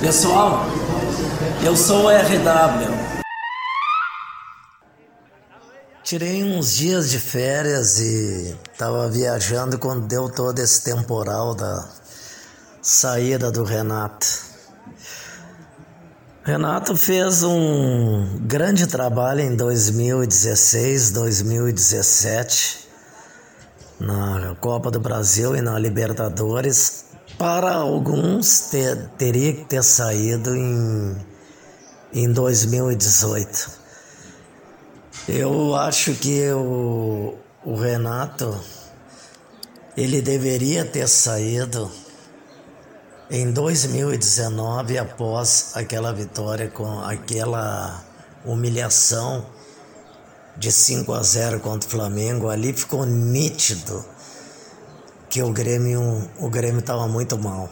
Pessoal, eu sou o RW. Tirei uns dias de férias e estava viajando quando deu todo esse temporal da saída do Renato. Renato fez um grande trabalho em 2016, 2017 na Copa do Brasil e na Libertadores. Para alguns ter, teria que ter saído em, em 2018. Eu acho que o, o Renato ele deveria ter saído em 2019 após aquela vitória com aquela humilhação de 5 a 0 contra o Flamengo. Ali ficou nítido que o Grêmio o Grêmio estava muito mal.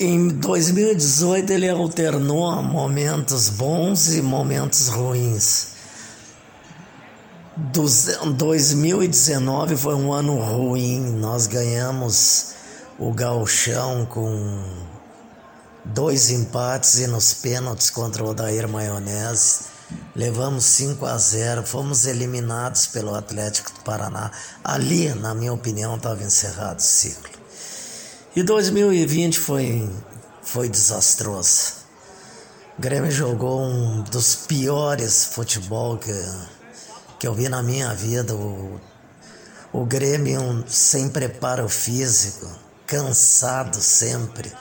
Em 2018 ele alternou momentos bons e momentos ruins. 2019 foi um ano ruim. Nós ganhamos o gauchão com dois empates e nos pênaltis contra o Odair Maionese. Levamos 5 a 0, fomos eliminados pelo Atlético do Paraná. Ali, na minha opinião, estava encerrado o ciclo. E 2020 foi, foi desastroso. O Grêmio jogou um dos piores futebol que, que eu vi na minha vida. O, o Grêmio sem preparo físico, cansado sempre,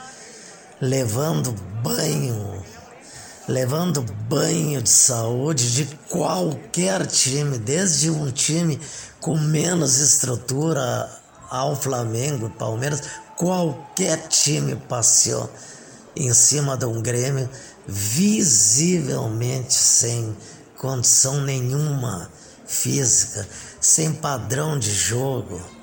levando banho, levando banho de saúde de qualquer time, desde um time com menos estrutura ao Flamengo, Palmeiras, qualquer time passeou em cima de um Grêmio visivelmente sem condição nenhuma física, sem padrão de jogo.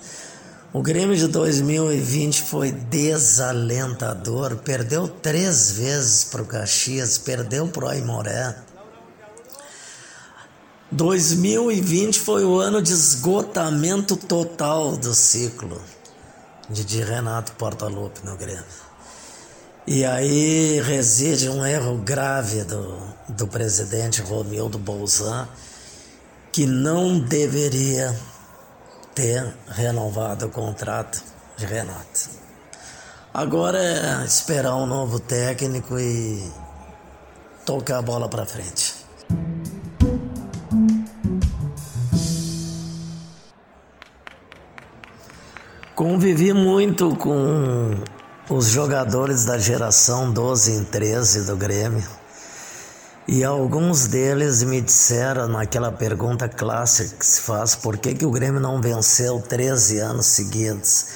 O Grêmio de 2020 foi desalentador, perdeu três vezes para o Caxias, perdeu para o Aimoré. 2020 foi o ano de esgotamento total do ciclo de Renato Portaluppi no Grêmio. E aí reside um erro grave do, do presidente Romildo Bolzan, que não deveria ter renovado o contrato de Renato. Agora é esperar um novo técnico e tocar a bola para frente. Convivi muito com os jogadores da geração 12 em 13 do Grêmio. E alguns deles me disseram naquela pergunta clássica que se faz: por que, que o Grêmio não venceu 13 anos seguidos?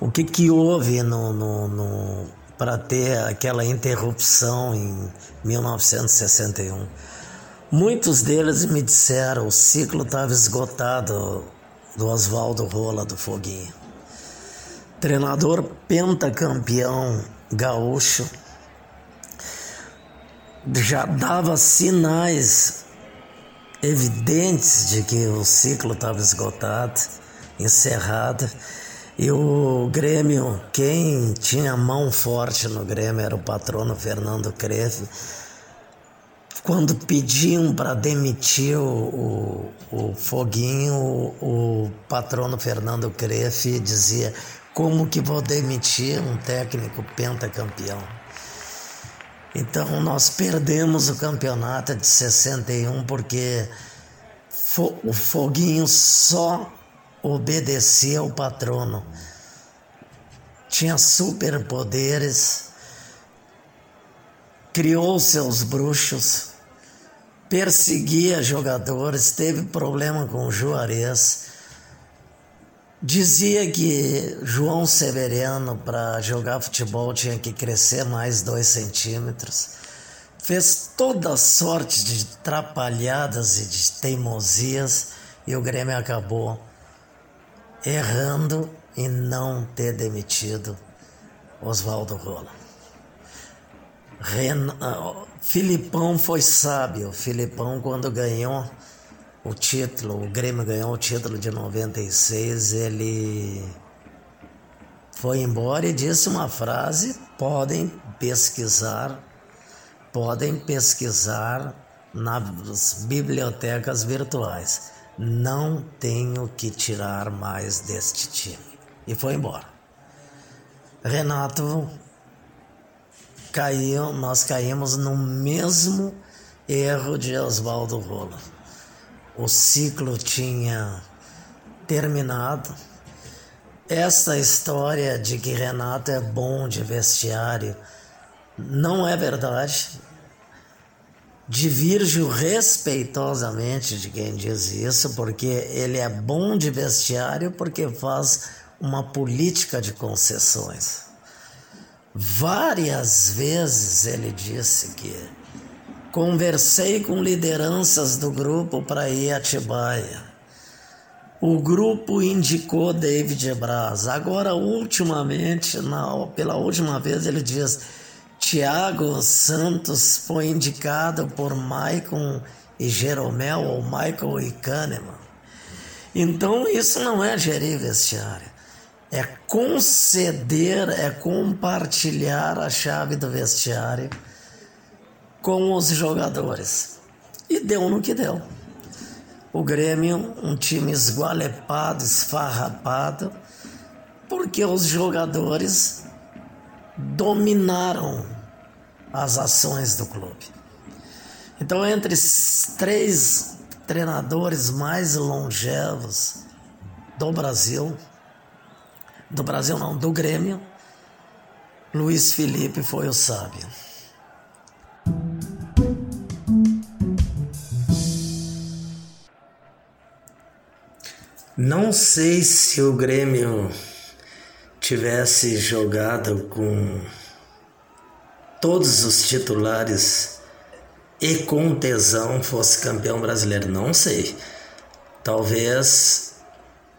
O que, que houve no, no, no para ter aquela interrupção em 1961? Muitos deles me disseram: o ciclo estava esgotado do Oswaldo Rola do Foguinho treinador pentacampeão gaúcho, já dava sinais evidentes de que o ciclo estava esgotado, encerrado. E o Grêmio, quem tinha mão forte no Grêmio era o patrono Fernando Creve. Quando pediam para demitir o, o, o Foguinho, o, o patrono Fernando Creve dizia: como que vou demitir um técnico pentacampeão? Então nós perdemos o campeonato de 61 porque o Foguinho só obedecia ao patrono. Tinha superpoderes, criou seus bruxos, perseguia jogadores, teve problema com o Juarez Dizia que João Severiano, para jogar futebol, tinha que crescer mais dois centímetros. Fez toda sorte de trapalhadas e de teimosias e o Grêmio acabou errando em não ter demitido Oswaldo Rola. Ren... Filipão foi sábio. Filipão, quando ganhou o título, o Grêmio ganhou o título de 96, ele foi embora e disse uma frase: podem pesquisar, podem pesquisar nas bibliotecas virtuais. Não tenho que tirar mais deste time. E foi embora. Renato caiu, nós caímos no mesmo erro de Oswaldo Rolo. O ciclo tinha terminado. Essa história de que Renato é bom de vestiário não é verdade. Divirjo respeitosamente de quem diz isso, porque ele é bom de vestiário porque faz uma política de concessões. Várias vezes ele disse que conversei com lideranças do grupo para ir a Atibaia. O grupo indicou David Braz. Agora, ultimamente, na, pela última vez, ele diz: Tiago Santos foi indicado por Maicon e Jeromel, ou Michael e Kahneman. Então, isso não é gerir vestiário é conceder, é compartilhar a chave do vestiário com os jogadores. E deu no que deu. O Grêmio, um time esgualepado, esfarrapado, porque os jogadores dominaram as ações do clube. Então, entre os três treinadores mais longevos do Brasil, do Brasil não, do Grêmio, Luiz Felipe foi o sábio. Não sei se o Grêmio tivesse jogado com todos os titulares e com tesão fosse campeão brasileiro. Não sei. Talvez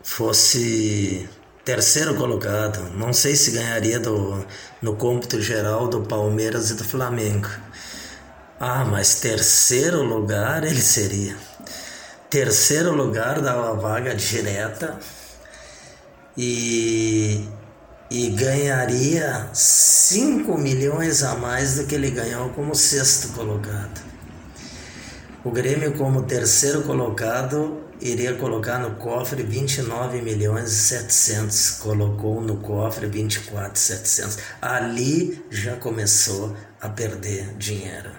fosse terceiro colocado. Não sei se ganharia do, no cômputo geral do Palmeiras e do Flamengo. Ah, mas terceiro lugar ele seria. Terceiro lugar dava vaga direta e, e ganharia 5 milhões a mais do que ele ganhou como sexto colocado. O Grêmio, como terceiro colocado, iria colocar no cofre 29 milhões e 700, colocou no cofre 24 700. Ali já começou a perder dinheiro.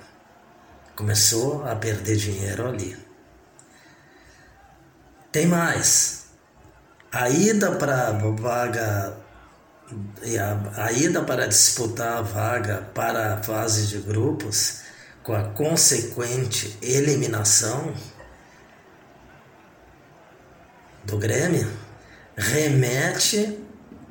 Começou a perder dinheiro ali. Tem mais. A ida para vaga a, ida para disputar a vaga para a fase de grupos com a consequente eliminação do Grêmio remete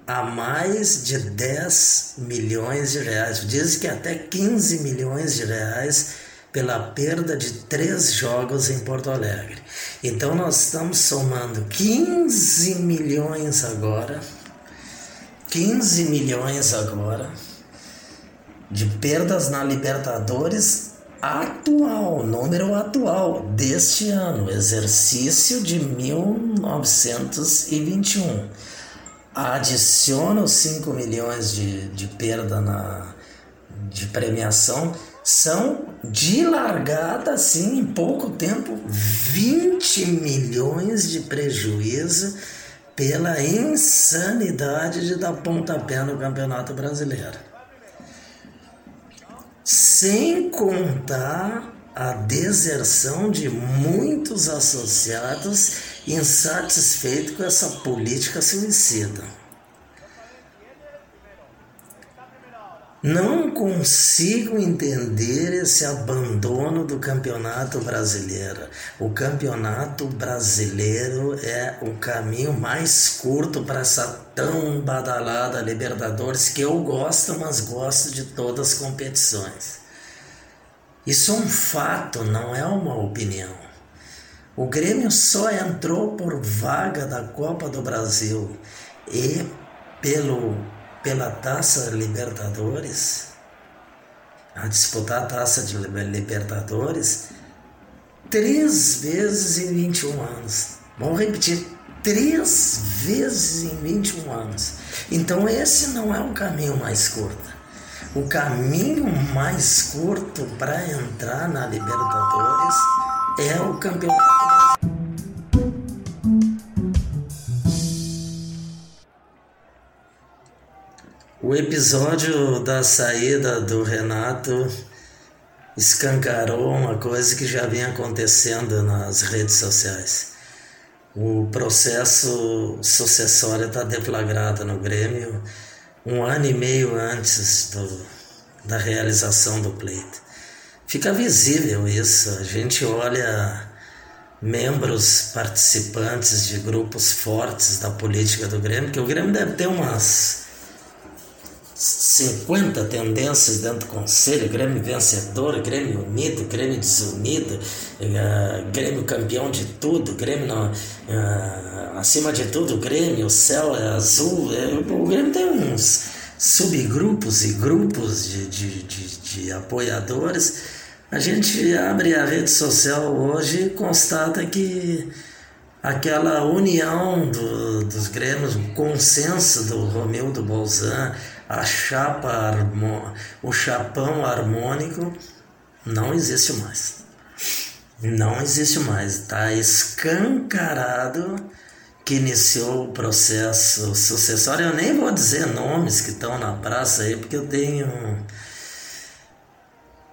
a mais de 10 milhões de reais. Diz que até 15 milhões de reais pela perda de três jogos em Porto Alegre. Então nós estamos somando 15 milhões agora, 15 milhões agora de perdas na Libertadores atual, número atual deste ano, exercício de 1921. Adiciona os 5 milhões de, de perda na, de premiação, são de largada, assim, em pouco tempo, 20 milhões de prejuízo pela insanidade de dar pontapé no Campeonato Brasileiro sem contar a deserção de muitos associados insatisfeitos com essa política suicida. Não consigo entender esse abandono do campeonato brasileiro. O campeonato brasileiro é o caminho mais curto para essa tão badalada Libertadores que eu gosto, mas gosto de todas as competições. Isso é um fato, não é uma opinião. O Grêmio só entrou por vaga da Copa do Brasil e pelo pela Taça Libertadores, a disputar a taça de Libertadores três vezes em 21 anos. Vamos repetir, três vezes em 21 anos. Então esse não é o caminho mais curto. O caminho mais curto para entrar na Libertadores é o campeonato. O episódio da saída do Renato escancarou uma coisa que já vinha acontecendo nas redes sociais. O processo sucessório está deflagrado no Grêmio um ano e meio antes do, da realização do pleito. Fica visível isso, a gente olha membros participantes de grupos fortes da política do Grêmio, que o Grêmio deve ter umas 50 tendências dentro do conselho, Grêmio vencedor, Grêmio unido, Grêmio desunido, uh, Grêmio campeão de tudo, Grêmio uh, acima de tudo, Grêmio, o céu é azul, é, o Grêmio tem uns subgrupos e grupos de, de, de, de apoiadores. A gente abre a rede social hoje e constata que aquela união do, dos Grêmios, o consenso do Romildo Bolzan, a chapa, o chapão harmônico não existe mais. Não existe mais. Está escancarado que iniciou o processo sucessório. Eu nem vou dizer nomes que estão na praça aí, porque eu tenho.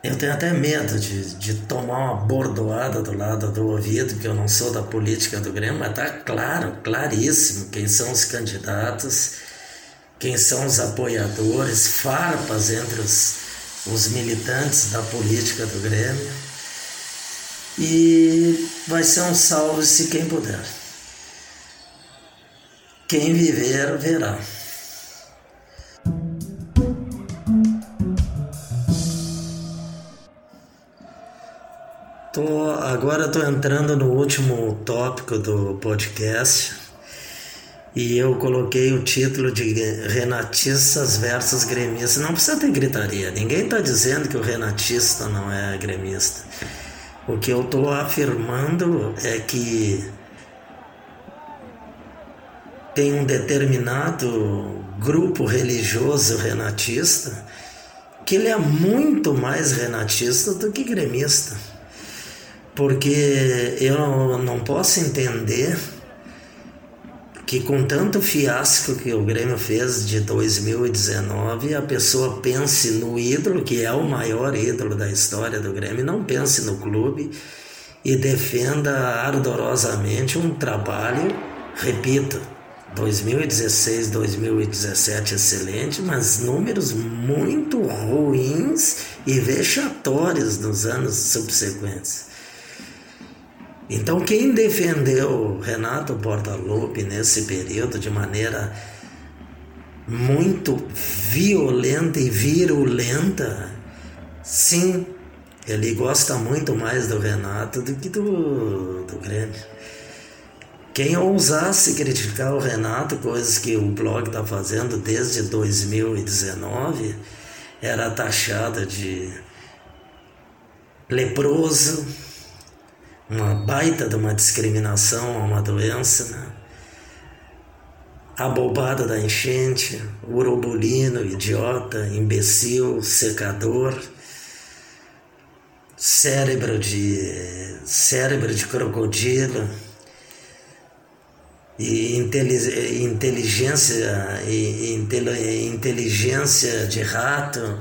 Eu tenho até medo de, de tomar uma bordoada do lado do ouvido, que eu não sou da política do Grêmio, mas está claro, claríssimo quem são os candidatos quem são os apoiadores, farpas entre os, os militantes da política do Grêmio. E vai ser um salve-se quem puder. Quem viver, verá. Tô, agora estou entrando no último tópico do podcast e eu coloquei o título de Renatistas versus Gremistas. Não precisa ter gritaria, ninguém está dizendo que o renatista não é gremista. O que eu estou afirmando é que tem um determinado grupo religioso renatista que ele é muito mais renatista do que gremista. Porque eu não posso entender que com tanto fiasco que o Grêmio fez de 2019, a pessoa pense no ídolo, que é o maior ídolo da história do Grêmio, não pense no clube e defenda ardorosamente um trabalho, repito, 2016, 2017 excelente, mas números muito ruins e vexatórios nos anos subsequentes. Então, quem defendeu Renato Portaluppi nesse período de maneira muito violenta e virulenta, sim, ele gosta muito mais do Renato do que do, do Grêmio. Quem ousasse criticar o Renato, coisas que o blog está fazendo desde 2019, era taxado de leproso uma baita de uma discriminação a uma doença, né? a bobada da enchente, urobulino, idiota, imbecil, secador, cérebro de cérebro de crocodilo e inteligência e inteligência de rato,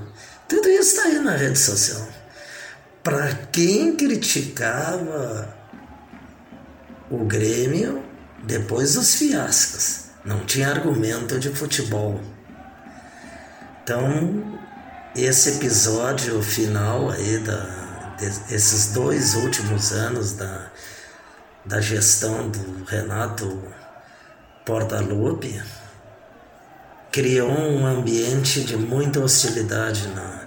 tudo isso está aí na rede social para quem criticava o Grêmio depois dos fiascos. Não tinha argumento de futebol. Então, esse episódio final aí da, desses dois últimos anos da, da gestão do Renato Portaluppi criou um ambiente de muita hostilidade na,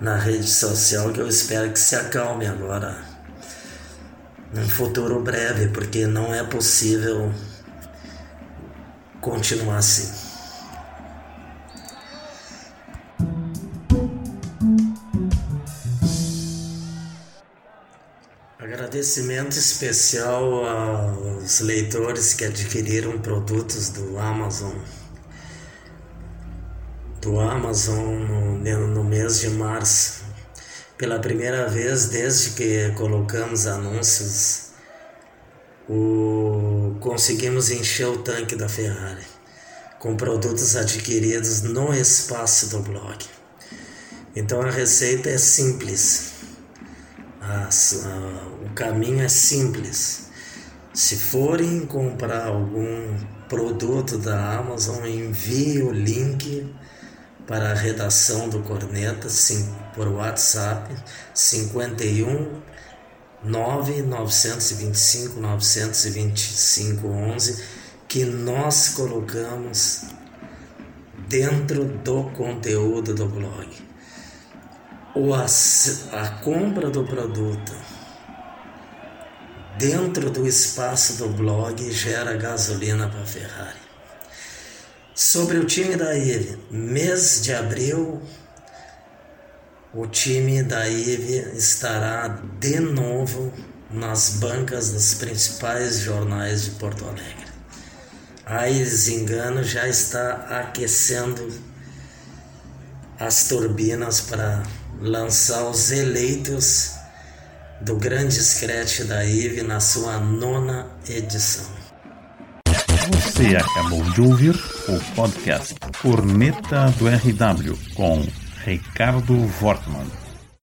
na rede social que eu espero que se acalme agora, num futuro breve, porque não é possível continuar assim. Agradecimento especial aos leitores que adquiriram produtos do Amazon do Amazon no, no mês de março. Pela primeira vez desde que colocamos anúncios, o, conseguimos encher o tanque da Ferrari com produtos adquiridos no espaço do blog. Então a receita é simples o caminho é simples. Se forem comprar algum produto da Amazon, envie o link para a redação do Corneta sim, por WhatsApp 51 925 925 11 que nós colocamos dentro do conteúdo do blog ou a, a compra do produto dentro do espaço do blog gera gasolina para a Ferrari. Sobre o time da IVE, mês de abril, o time da IVE estará de novo nas bancas dos principais jornais de Porto Alegre. A Engano já está aquecendo as turbinas para lançar os eleitos do grande scratch da IVE na sua nona edição. Você acabou de ouvir o podcast Corneta do RW com Ricardo Wortmann.